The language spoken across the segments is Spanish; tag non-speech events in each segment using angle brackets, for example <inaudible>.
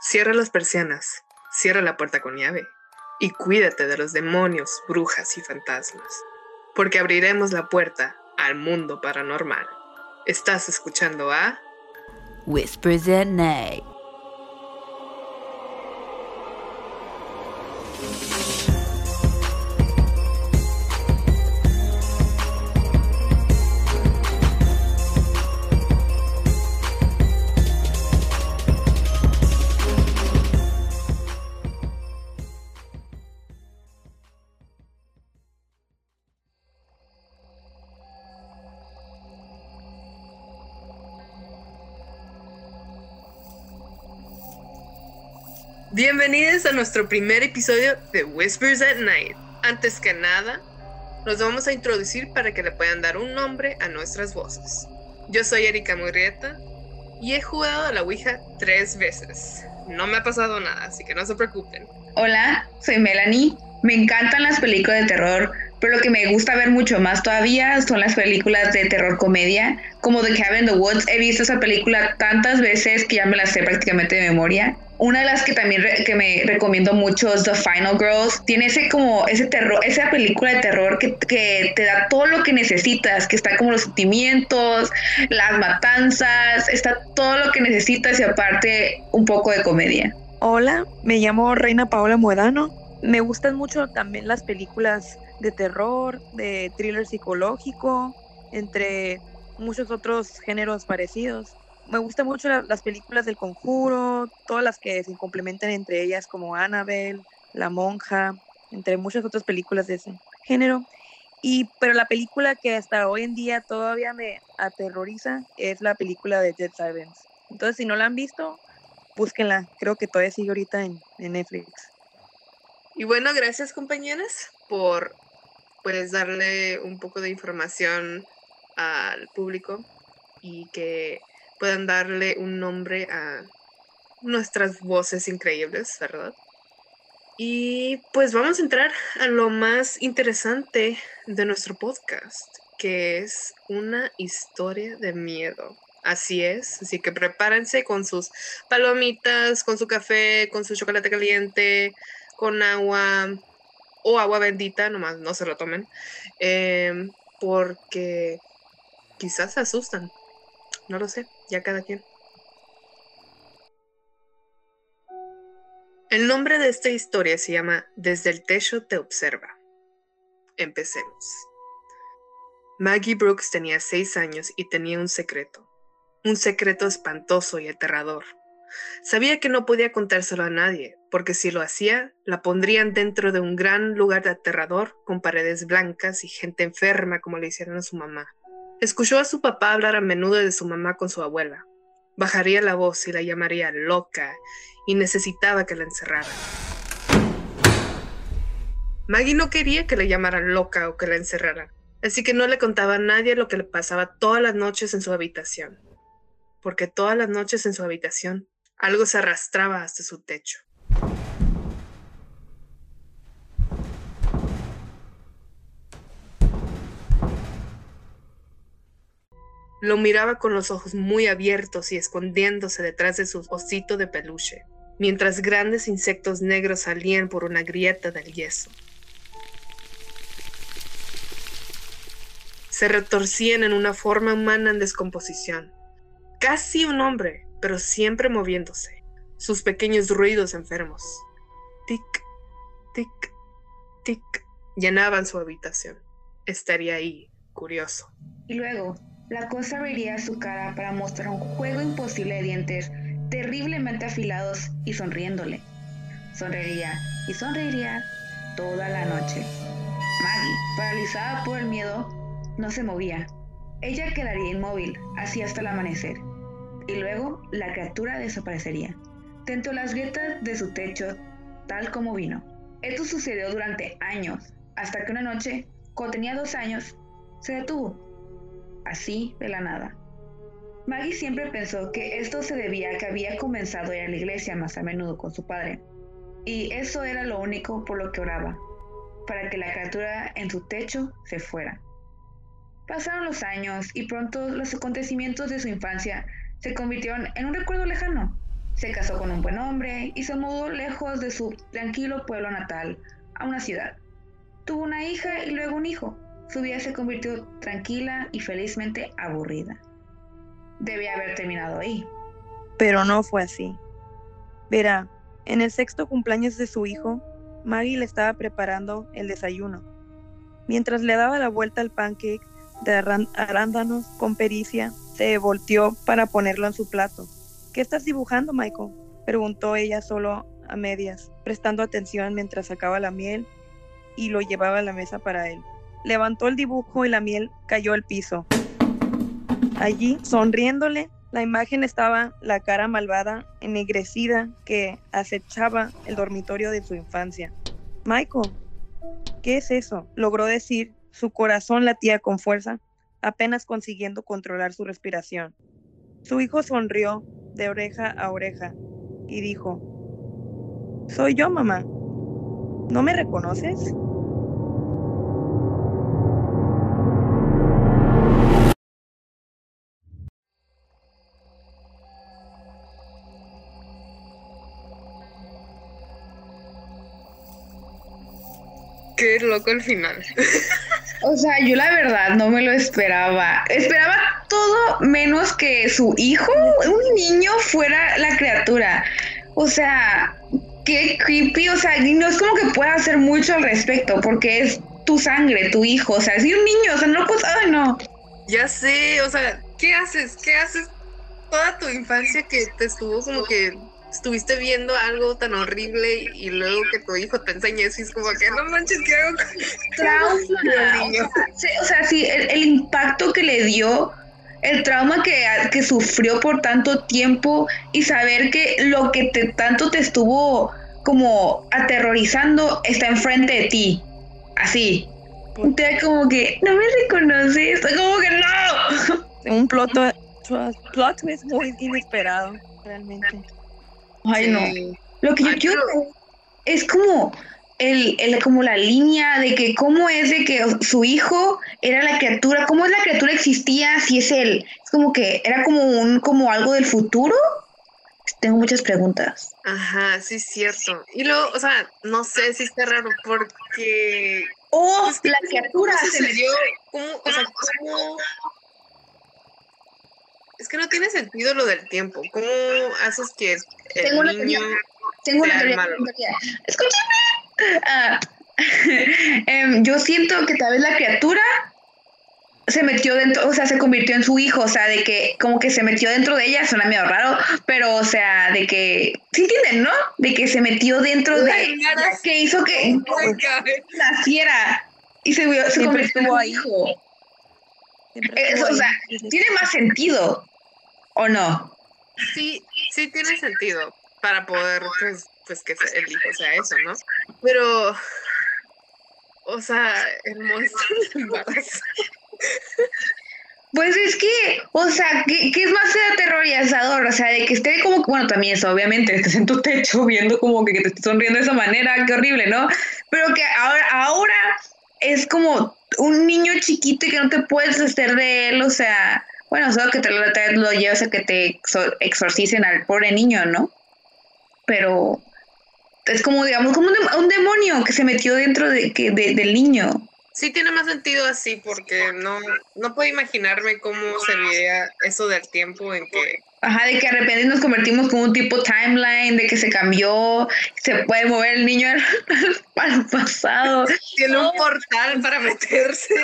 Cierra las persianas, cierra la puerta con llave y cuídate de los demonios, brujas y fantasmas, porque abriremos la puerta al mundo paranormal. Estás escuchando a Whispers at Night. Bienvenidos a nuestro primer episodio de Whispers at Night. Antes que nada, nos vamos a introducir para que le puedan dar un nombre a nuestras voces. Yo soy Erika Murrieta y he jugado a la Ouija tres veces. No me ha pasado nada, así que no se preocupen. Hola, soy Melanie. Me encantan las películas de terror, pero lo que me gusta ver mucho más todavía son las películas de terror comedia, como The Cabin in the Woods. He visto esa película tantas veces que ya me la sé prácticamente de memoria. Una de las que también que me recomiendo mucho es The Final Girls. Tiene ese como ese terror, esa película de terror que, que te da todo lo que necesitas, que está como los sentimientos, las matanzas, está todo lo que necesitas y aparte un poco de comedia. Hola, me llamo Reina Paola Muedano. Me gustan mucho también las películas de terror, de thriller psicológico, entre muchos otros géneros parecidos. Me gustan mucho las películas del conjuro, todas las que se complementan entre ellas como Annabelle, La Monja, entre muchas otras películas de ese género. Y, pero la película que hasta hoy en día todavía me aterroriza es la película de Dead Silence. Entonces, si no la han visto, búsquenla. Creo que todavía sigue ahorita en, Netflix. Y bueno, gracias compañeras por pues darle un poco de información al público y que puedan darle un nombre a nuestras voces increíbles, ¿verdad? Y pues vamos a entrar a lo más interesante de nuestro podcast, que es una historia de miedo. Así es, así que prepárense con sus palomitas, con su café, con su chocolate caliente, con agua o agua bendita, nomás no se lo tomen, em, porque quizás se asustan, no lo sé, ya cada quien. El nombre de esta historia se llama Desde el techo te observa. Empecemos. Maggie Brooks tenía seis años y tenía un secreto, un secreto espantoso y aterrador. Sabía que no podía contárselo a nadie, porque si lo hacía, la pondrían dentro de un gran lugar aterrador con paredes blancas y gente enferma como le hicieron a su mamá. Escuchó a su papá hablar a menudo de su mamá con su abuela. Bajaría la voz y la llamaría loca y necesitaba que la encerraran. Maggie no quería que le llamaran loca o que la encerraran, así que no le contaba a nadie lo que le pasaba todas las noches en su habitación, porque todas las noches en su habitación algo se arrastraba hasta su techo. Lo miraba con los ojos muy abiertos y escondiéndose detrás de su osito de peluche, mientras grandes insectos negros salían por una grieta del yeso. Se retorcían en una forma humana en descomposición. Casi un hombre, pero siempre moviéndose, sus pequeños ruidos enfermos. Tic, tic, tic, llenaban su habitación. Estaría ahí, curioso. Y luego, la cosa abriría su cara para mostrar un juego imposible de dientes terriblemente afilados y sonriéndole. Sonreiría y sonreiría toda la noche. Maggie, paralizada por el miedo, no se movía. Ella quedaría inmóvil, así hasta el amanecer y luego la criatura desaparecería. Dentro las grietas de su techo, tal como vino. Esto sucedió durante años, hasta que una noche, cuando tenía dos años, se detuvo. Así de la nada. Maggie siempre pensó que esto se debía a que había comenzado a ir a la iglesia más a menudo con su padre. Y eso era lo único por lo que oraba, para que la criatura en su techo se fuera. Pasaron los años y pronto los acontecimientos de su infancia se convirtieron en un recuerdo lejano. Se casó con un buen hombre y se mudó lejos de su tranquilo pueblo natal, a una ciudad. Tuvo una hija y luego un hijo. Su vida se convirtió tranquila y felizmente aburrida. Debía haber terminado ahí. Pero no fue así. Verá, en el sexto cumpleaños de su hijo, Maggie le estaba preparando el desayuno. Mientras le daba la vuelta al pancake de arándanos con pericia, se volteó para ponerlo en su plato. ¿Qué estás dibujando, Michael? Preguntó ella solo a medias, prestando atención mientras sacaba la miel y lo llevaba a la mesa para él. Levantó el dibujo y la miel cayó al piso. Allí, sonriéndole, la imagen estaba la cara malvada, ennegrecida, que acechaba el dormitorio de su infancia. Michael, ¿qué es eso? Logró decir, su corazón latía con fuerza, apenas consiguiendo controlar su respiración. Su hijo sonrió de oreja a oreja y dijo, Soy yo, mamá. ¿No me reconoces? Qué loco el final. <laughs> O sea, yo la verdad no me lo esperaba. Esperaba todo menos que su hijo, un niño, fuera la criatura. O sea, qué creepy. O sea, no es como que pueda hacer mucho al respecto, porque es tu sangre, tu hijo. O sea, es un niño, o sea, no pues, ay, no. Ya sé, o sea, ¿qué haces? ¿Qué haces toda tu infancia que te estuvo como que estuviste viendo algo tan horrible y, luego que tu hijo te enseñe eso y es como que no manches, ¿qué hago? Trauma. O sea, sí, el, impacto que le dio, el trauma que, que sufrió por tanto tiempo y saber que lo que te, tanto te estuvo como aterrorizando está enfrente de ti. Así. Usted como que, no me reconoces, como que no. Un plot, plot twist muy inesperado, realmente. Ay, no. Lo que yo quiero es como el, el, como la línea de que cómo es de que su hijo era la criatura, cómo es la criatura existía si es él. Es como que era como un como algo del futuro. Tengo muchas preguntas. Ajá, sí es cierto. Y luego, o sea, no sé si está raro porque Oh, la criatura se me dio ¿cómo, o sea, cómo es que no tiene sentido lo del tiempo. ¿Cómo haces que el tengo niño una tengo una teoría, Escúchame. Ah, em, yo siento que tal vez la criatura se metió dentro, o sea, se convirtió en su hijo, o sea, de que como que se metió dentro de ella, suena medio raro, pero o sea, de que, ¿sí entienden, no? De que se metió dentro de, que hizo que naciera y se, se convirtió en su hijo. O sea, tiene más sentido. ¿O no? Sí, sí tiene sentido para poder, pues, pues que el hijo sea eso, ¿no? Pero, o sea, el monstruo embarazo. Pues es que, o sea, ¿qué, es más aterrorizador? O sea, de que esté como, bueno, también eso, obviamente, estés en tu techo viendo como que, te esté sonriendo de esa manera, qué horrible, ¿no? Pero que ahora, ahora es como un niño chiquito y que no te puedes hacer de él, o sea, bueno, solo que te lo, lo llevas a que te exorcicen al pobre niño, ¿no? Pero es como, digamos, como un, demonio que se metió dentro de, que, del niño. Sí, tiene más sentido así, porque no, no puedo imaginarme cómo sería eso del tiempo en que Ajá, de que de repente nos convertimos como un tipo timeline, de que se cambió, se puede mover el niño <laughs> para el pasado. Tiene un portal para meterse.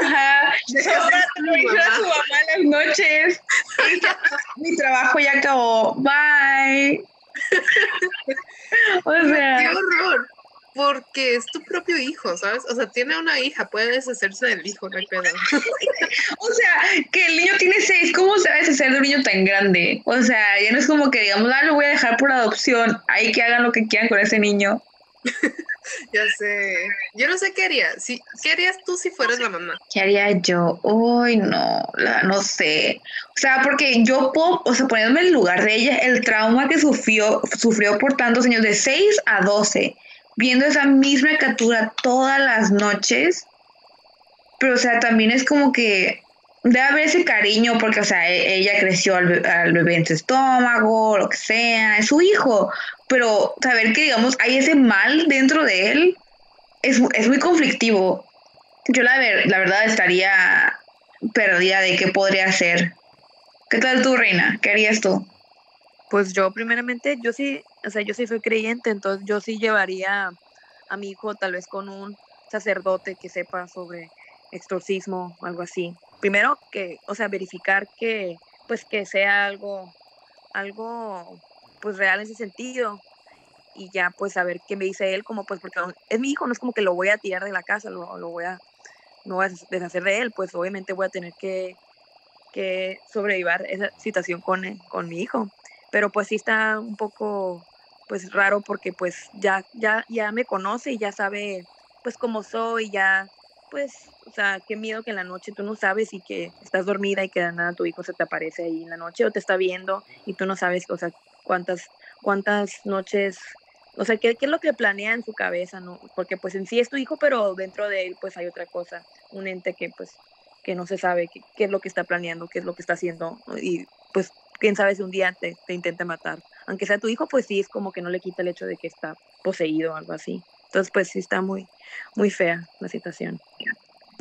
Ajá. Ahora a su mamá las noches. <laughs> mi trabajo ya acabó. Bye. <laughs> o sea. Qué horror porque es tu propio hijo, ¿sabes? O sea, tiene una hija, puede deshacerse del hijo, no hay pedo. <laughs> o sea, que el niño tiene seis, ¿cómo se va a deshacer de un niño tan grande? O sea, ya no es como que digamos, ah, lo voy a dejar por adopción, ahí que hagan lo que quieran con ese niño. <laughs> ya sé. Yo no sé qué haría. Si, ¿Qué harías tú si fueras la mamá? ¿Qué haría yo? Uy, no, no sé. O sea, porque yo puedo, o sea, ponerme en el lugar de ella, el trauma que sufrió, sufrió por tantos años, de 6 a 12 viendo esa misma captura todas las noches. Pero, o sea, también es como que debe haber ese cariño porque, o sea, e- ella creció al, be- al bebé en su estómago, lo que sea, es su hijo, pero saber que, digamos, hay ese mal dentro de él es, es muy conflictivo. Yo la, ver- la verdad estaría perdida de qué podría hacer. ¿Qué tal tú, Reina? ¿Qué harías tú? Pues yo primeramente, yo sí, o sea, yo sí soy creyente, entonces yo sí llevaría a mi hijo tal vez con un sacerdote que sepa sobre exorcismo o algo así. Primero que, o sea, verificar que, pues que sea algo, algo, pues real en ese sentido y ya pues saber qué me dice él, como pues porque es mi hijo, no es como que lo voy a tirar de la casa, lo, lo voy a, no voy a des- deshacer de él, pues obviamente voy a tener que, que sobrellevar esa situación con, con mi hijo pero pues sí está un poco pues raro porque pues ya ya ya me conoce y ya sabe pues cómo soy ya pues o sea qué miedo que en la noche tú no sabes y que estás dormida y que de nada tu hijo se te aparece ahí en la noche o te está viendo y tú no sabes o sea cuántas cuántas noches o sea qué, qué es lo que planea en su cabeza no porque pues en sí es tu hijo pero dentro de él pues hay otra cosa un ente que pues que no se sabe qué, qué es lo que está planeando qué es lo que está haciendo y pues quién sabe si un día te, te intente matar. Aunque sea tu hijo, pues sí, es como que no le quita el hecho de que está poseído o algo así. Entonces, pues sí está muy, muy fea la situación.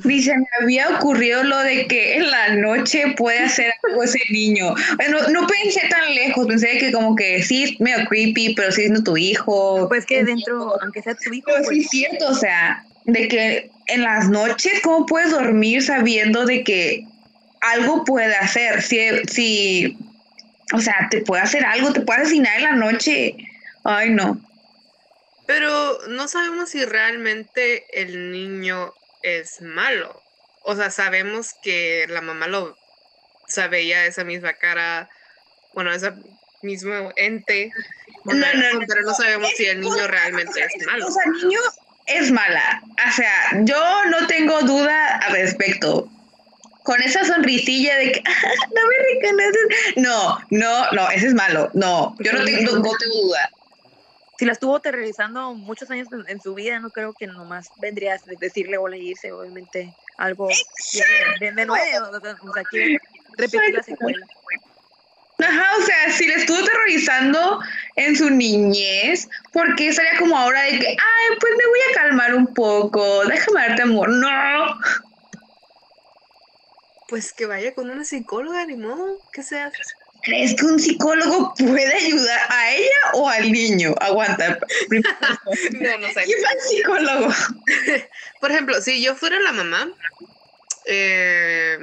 Dice, me había ocurrido lo de que en la noche puede hacer algo ese niño. Bueno, no pensé tan lejos, pensé que como que sí es medio creepy, pero sí siendo tu hijo. Pues que dentro, aunque sea tu hijo, Pero sí pues, es cierto, o sea, de que en las noches, ¿cómo puedes dormir sabiendo de que algo puede hacer? Si, si, o sea, te puede hacer algo, te puede asesinar en la noche. Ay, no. Pero no sabemos si realmente el niño es malo. O sea, sabemos que la mamá lo veía esa misma cara, bueno, ese mismo ente. No, no, no, pero no sabemos si el niño realmente es malo. O sea, el niño es mala. O sea, yo no tengo duda al respecto. Con esa sonrisilla de que "Ah, <laughs> no me reconoces. No, no, no, ese es malo. No, yo no tengo, no tengo duda. si la estuvo aterrorizando muchos años en, su vida, no creo que nomás vendría a decirle hola y irse, obviamente algo de, de, nuevo, o sea, quiere repetir la secuela. Ajá, o sea, si le estuvo terrorizando en su niñez, ¿por qué estaría como ahora de que, ay, pues me voy a calmar un poco, déjame darte amor? No. Pues que vaya con una psicóloga, ni modo, ¿qué se hace? ¿Crees que un psicólogo puede ayudar a ella o al niño? Aguanta. <laughs> No, no sé. ¿Quién psicólogo? <laughs> Por ejemplo, si yo fuera la mamá, eh,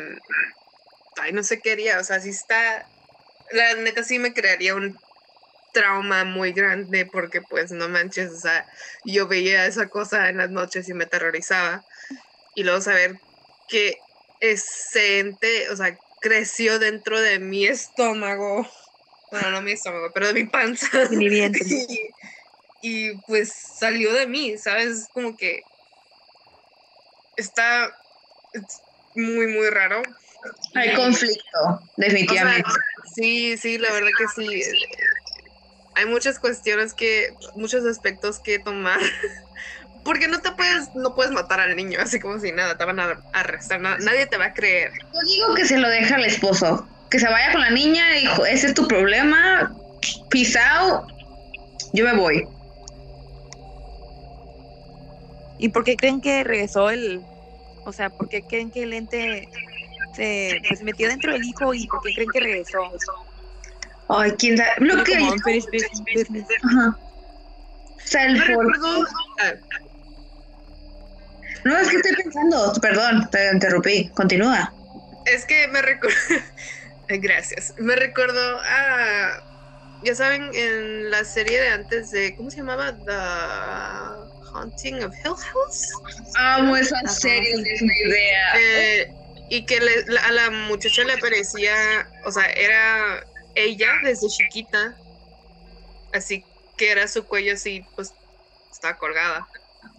ay, no sé qué haría, o sea, si está, la neta sí me crearía un trauma muy grande porque pues no manches, o sea, yo veía esa cosa en las noches y me aterrorizaba y luego saber que ese ente, o sea, creció dentro de mi estómago, bueno, no mi estómago, pero de mi panza. De mi vientre. <laughs> y, y, pues salió de mí, ¿sabes? Como que está es muy, muy raro. Hay conflicto, o sea, definitivamente. sí, sí, la verdad que sí. Hay muchas cuestiones que, muchos aspectos que tomar. <laughs> Porque no te puedes, no puedes matar al niño así como si nada, te van a arrestar, na- nadie te va a creer. Yo digo que se lo deja al esposo. Que se vaya con la niña dijo, ese es tu problema. Peace out. Yo me voy. ¿Y por qué creen que regresó el, o sea, por qué creen que el ente se pues, metió dentro del hijo y por qué creen que regresó? Ay, quién sabe. Lo que. Como No, es que estoy pensando. Perdón, te interrumpí. Continúa. Es que me recuerdo. <laughs> Gracias. Me recuerdo a. Ya saben, en la serie de antes de. ¿Cómo se llamaba? The Haunting of Hill House. Amo esa serie, es idea. Eh, y que le- la- a la muchacha le parecía. O sea, era ella desde chiquita. Así que era su cuello así, pues. Estaba colgada.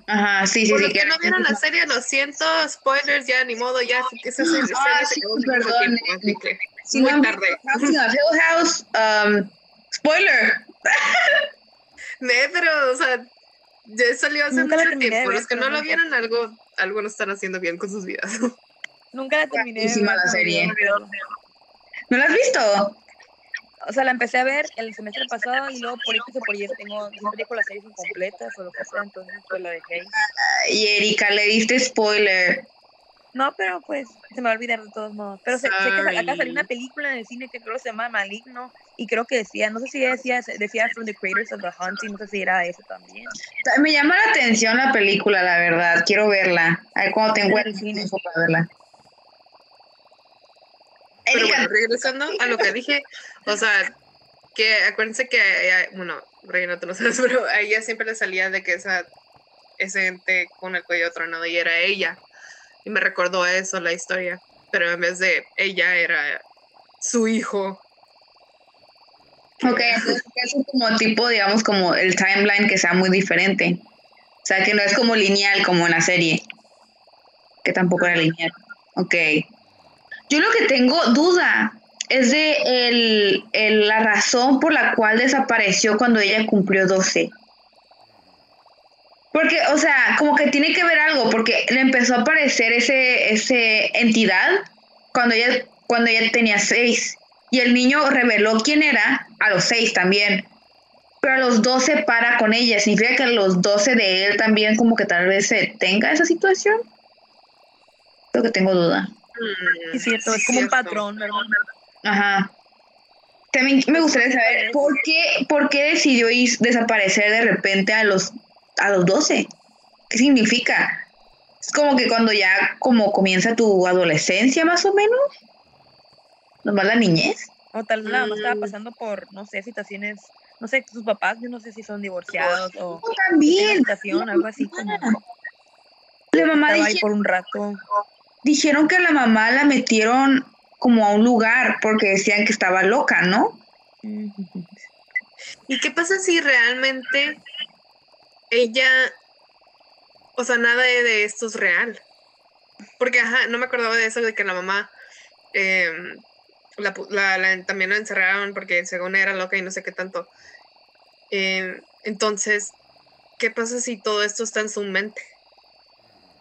Ajá, sí, sí, Por sí. los que no vieron la serie, lo siento, spoilers, ya ni modo, ya esa serie Ah, se sí, perdón, que Si muy no tarde. Hill House, um, spoiler. <laughs> Ne, pero, o sea, ya salió hace Nunca mucho tiempo. ver, Los que no lo no vieron, algo, algo no están haciendo bien con sus vidas. Nunca la terminé. Buenísima la serie. ¿No la has visto? O sea, la empecé a ver el semestre pasado y luego por X o por Y tengo, siempre dejo las series incompletas o lo que sea, entonces pues la dejé. ahí. Y Erika, le diste spoiler. No, pero pues se me va a olvidar de todos modos. Pero sé, sé que acá salió una película en el cine que creo que se llama Maligno y creo que decía, no sé si decía, decía From the Creators of the Haunting, no sé si era eso también. Me llama la atención la película, la verdad. Quiero verla. A ver cuando tengo En el cine. para verla. Pero bueno, regresando a lo que <laughs> dije, o sea, que acuérdense que, ella- bueno, Reina, tú lo sabes, <laughs> pero a ella siempre le salía de que esa, ese ente con el cuello tronado y era ella. Y me recordó a eso la historia, pero en vez de ella era su hijo. ok, entonces es como tipo, digamos, como el timeline que sea muy diferente. O sea, que no es como lineal como en la serie. Que tampoco era lineal. Ok. Yo lo que tengo duda es de el, el- la razón por la cual desapareció cuando ella cumplió 12. Porque, o sea, como que tiene que ver algo, porque le empezó a aparecer ese, ese entidad cuando ella, cuando ella tenía 6. Y el niño reveló quién era a los 6 también. Pero a los 12 para con ella. ¿Significa que a los 12 de él también como que tal vez se tenga esa situación? Creo que tengo duda. Mm, es cierto, es como un patrón, ¿verdad? Ajá. También me gustaría saber por qué, por qué decidió ir- desaparecer de repente a los, a los 12. ¿Qué significa? Es como que cuando ya como comienza tu adolescencia más o menos. Nomás la niñez. O tal vez la mamá estaba Mm. pasando por, no sé, situaciones, no sé, sus papás, yo no sé si son divorciados o Tú tienen también. situación, algo así como La mamá estaba ahí dije- por un rato. Dijeron que la mamá la metieron como a un lugar porque decían que estaba loca, ¿no? ¿Y qué pasa si realmente ella, o sea, nada de esto es real? Porque, ajá, no me acordaba de eso, de que la mamá em, la la- la- también la encerraron porque según era loca y no sé qué tanto. Em, entonces, ¿qué pasa si todo esto está en su mente?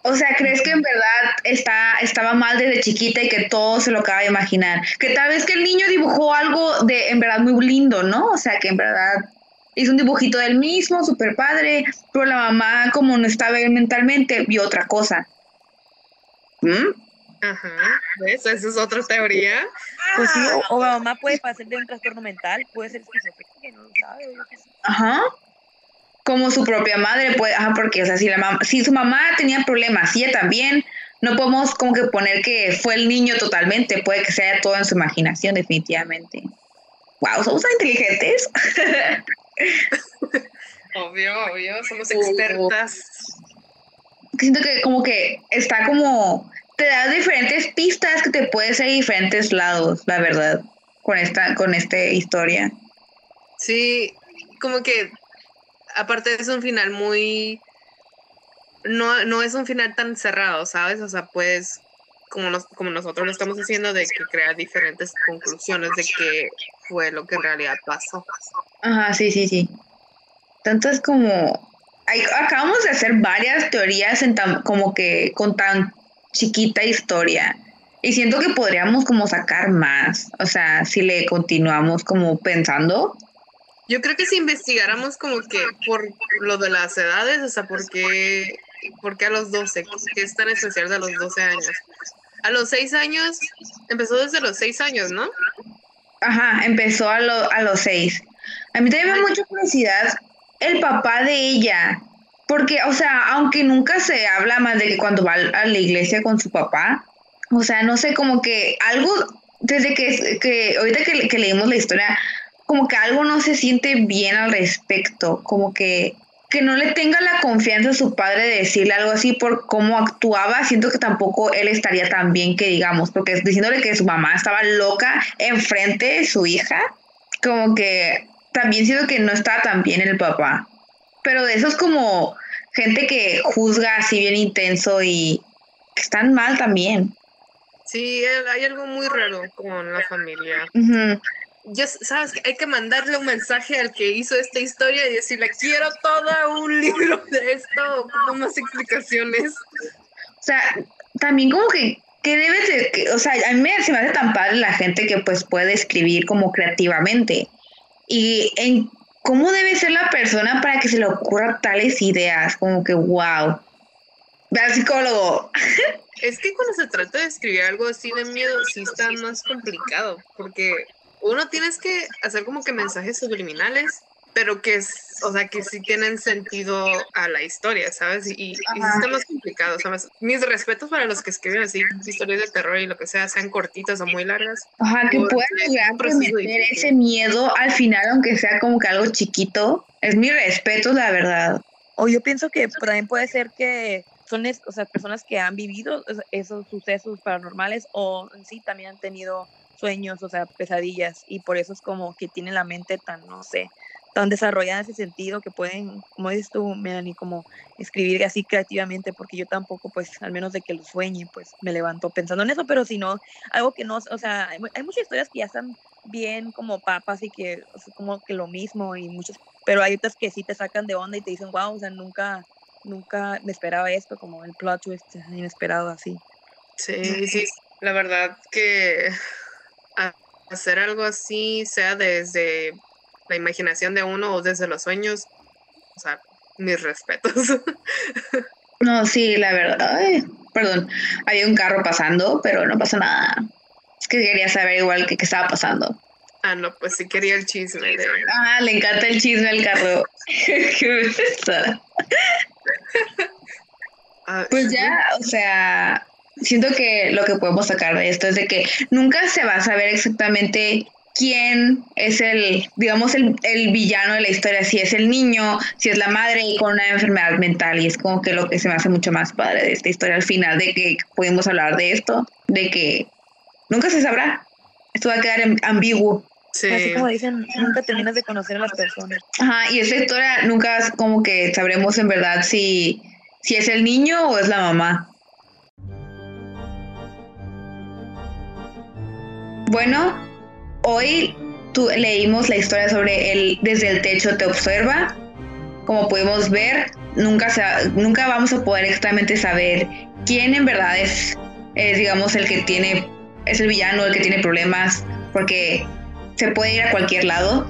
O sea, ¿crees que en verdad está, estaba mal desde chiquita y que todo se lo acaba de imaginar? Que tal vez que el niño dibujó algo de en verdad muy lindo, ¿no? O sea, que en verdad hizo un dibujito del mismo, súper padre, pero la mamá, como no estaba bien mentalmente, vio otra cosa. ¿Mm? Ajá, ¿ves? Esa es otra teoría. Pues sí, o, o la mamá puede padecer de un trastorno mental, puede ser esquizofrénica, no lo sabe. Ajá. Como su propia madre puede, ajá, porque, o sea, si la mamá, si su mamá tenía problemas y ella también, no podemos como que poner que fue el niño totalmente, puede que sea todo en su imaginación, definitivamente. Wow, somos tan inteligentes. <laughs> Obvio, obvio, somos expertas. Siento que como que está como, te da diferentes pistas que te puedes ir a diferentes lados, la verdad, con esta, con esta historia. Sí, como que aparte es un final muy no, no es un final tan cerrado, ¿sabes? O sea, pues como nos, como nosotros lo estamos haciendo de que crear diferentes conclusiones de qué fue lo que en realidad pasó. Ajá, sí, sí, sí. Tanto es como. hay- acabamos de hacer varias teorías en tan, como que con tan chiquita historia. Y siento que podríamos como sacar más. O sea, si le continuamos como pensando. Yo creo que si investigáramos como que por lo de las edades, o sea, ¿por qué, por qué a los 12? ¿Qué es tan especial de los 12 años? A los 6 años, empezó desde los 6 años, ¿no? Ajá, empezó a, lo- a los seis. A mí también me da mucha curiosidad el papá de ella. Porque, o sea, aunque nunca se habla más de que cuando va a la iglesia con su papá, o sea, no sé, como que algo, desde que, que ahorita que leímos la historia, como que algo no se siente bien al respecto, como que, que no le tenga la confianza a su padre de decirle algo así por cómo actuaba, siento que tampoco él estaría tan bien que digamos, porque diciéndole que su mamá estaba loca enfrente de su hija, como que también siento que no estaba tan bien el papá. Pero de esos como gente que juzga así bien intenso y que están mal también. Sí, hay algo muy raro con la familia. Ya s- sabes que hay que mandarle un mensaje al que hizo esta historia y decirle, quiero todo un libro de esto, con más explicaciones. O sea, también como que que debes de, o sea, a mí se me hace tan padre la gente que pues puede escribir como creativamente. Y en cómo debe ser la persona para que se le ocurra tales ideas, como que wow. Ve al psicólogo. Es que cuando se trata de escribir algo así de miedo, sí está más complicado, porque uno tienes que hacer como que mensajes subliminales pero que es, o sea, que sí tienen sentido a la historia, ¿sabes? Y, y está más complicado, ¿sabes? Mis respetos para los que escriben así historias de terror y lo que sea, sean cortitas o muy largas. Ajá, que puedan llegar a meter ese miedo al final, aunque sea como que algo chiquito. Es mi respeto, la verdad. O yo pienso que también puede ser que son o sea, personas que han vivido esos sucesos paranormales o en sí también han tenido sueños, o sea, pesadillas, y por eso es como que tienen la mente tan, no sé, tan desarrollada en ese sentido que pueden, como dices tú, Melanie, como escribir así creativamente, porque yo tampoco, pues, al menos de que lo sueñe, pues, me levanto pensando en eso, pero si no, algo que no, o sea, hay, muchas historias que ya están bien como papas y que, o como que lo mismo y muchos, pero hay otras que sí te sacan de onda y te dicen, wow, o sea, nunca, nunca me esperaba esto, como el plot twist inesperado así. Sí, sí, la verdad que hacer algo así, sea desde la imaginación de uno o desde los sueños, o sea, mis respetos. <laughs> No, sí, la verdad. perdón, había un carro pasando, pero no pasa nada. Es que quería saber igual qué estaba pasando. Ah, no, pues sí quería el chisme. Ah, le encanta el chisme al carro. <laughs> qué ah, pues ya, o sea, siento que lo que podemos sacar de esto es de que nunca se va a saber exactamente quién es el, digamos, el, villano de la historia, si es el niño, si es la madre y con una enfermedad mental. Y es como que lo que se me hace mucho más padre de esta historia al final, de que pudimos hablar de esto, de que nunca se sabrá. Esto va a quedar ambiguo. Sí. Así como dicen, nunca terminas de conocer a las personas. Ajá, y esta historia nunca como que sabremos en verdad si, si es el niño o es la mamá. Bueno, Hoy leímos la historia sobre el Desde el techo te observa. Como pudimos ver, nunca, nunca vamos a poder exactamente saber quién en verdad es, digamos, el que tiene, es el villano, el que tiene problemas, porque se puede ir a cualquier lado.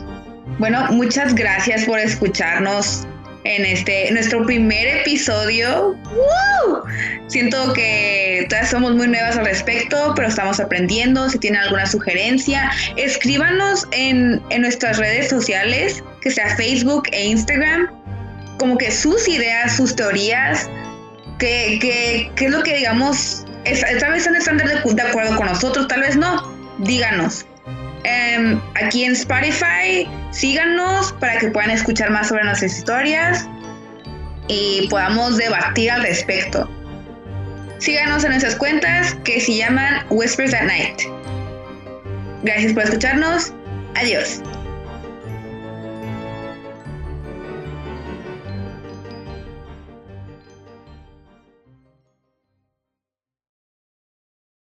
Bueno, muchas gracias por escucharnos en este nuestro primer episodio. Siento que todas somos muy nuevas al respecto, pero estamos aprendiendo. Si tienen alguna sugerencia, escríbanos en, en nuestras redes sociales, que sea Facebook e Instagram, como que sus ideas, sus teorías, que, que, es lo que digamos, tal vez están de acuerdo con nosotros, tal vez no. Díganos. Em, aquí en Spotify, síganos para que puedan escuchar más sobre nuestras historias y podamos debatir al respecto. Síganos en nuestras cuentas que se llaman Whispers at Night. Gracias por escucharnos. Adiós.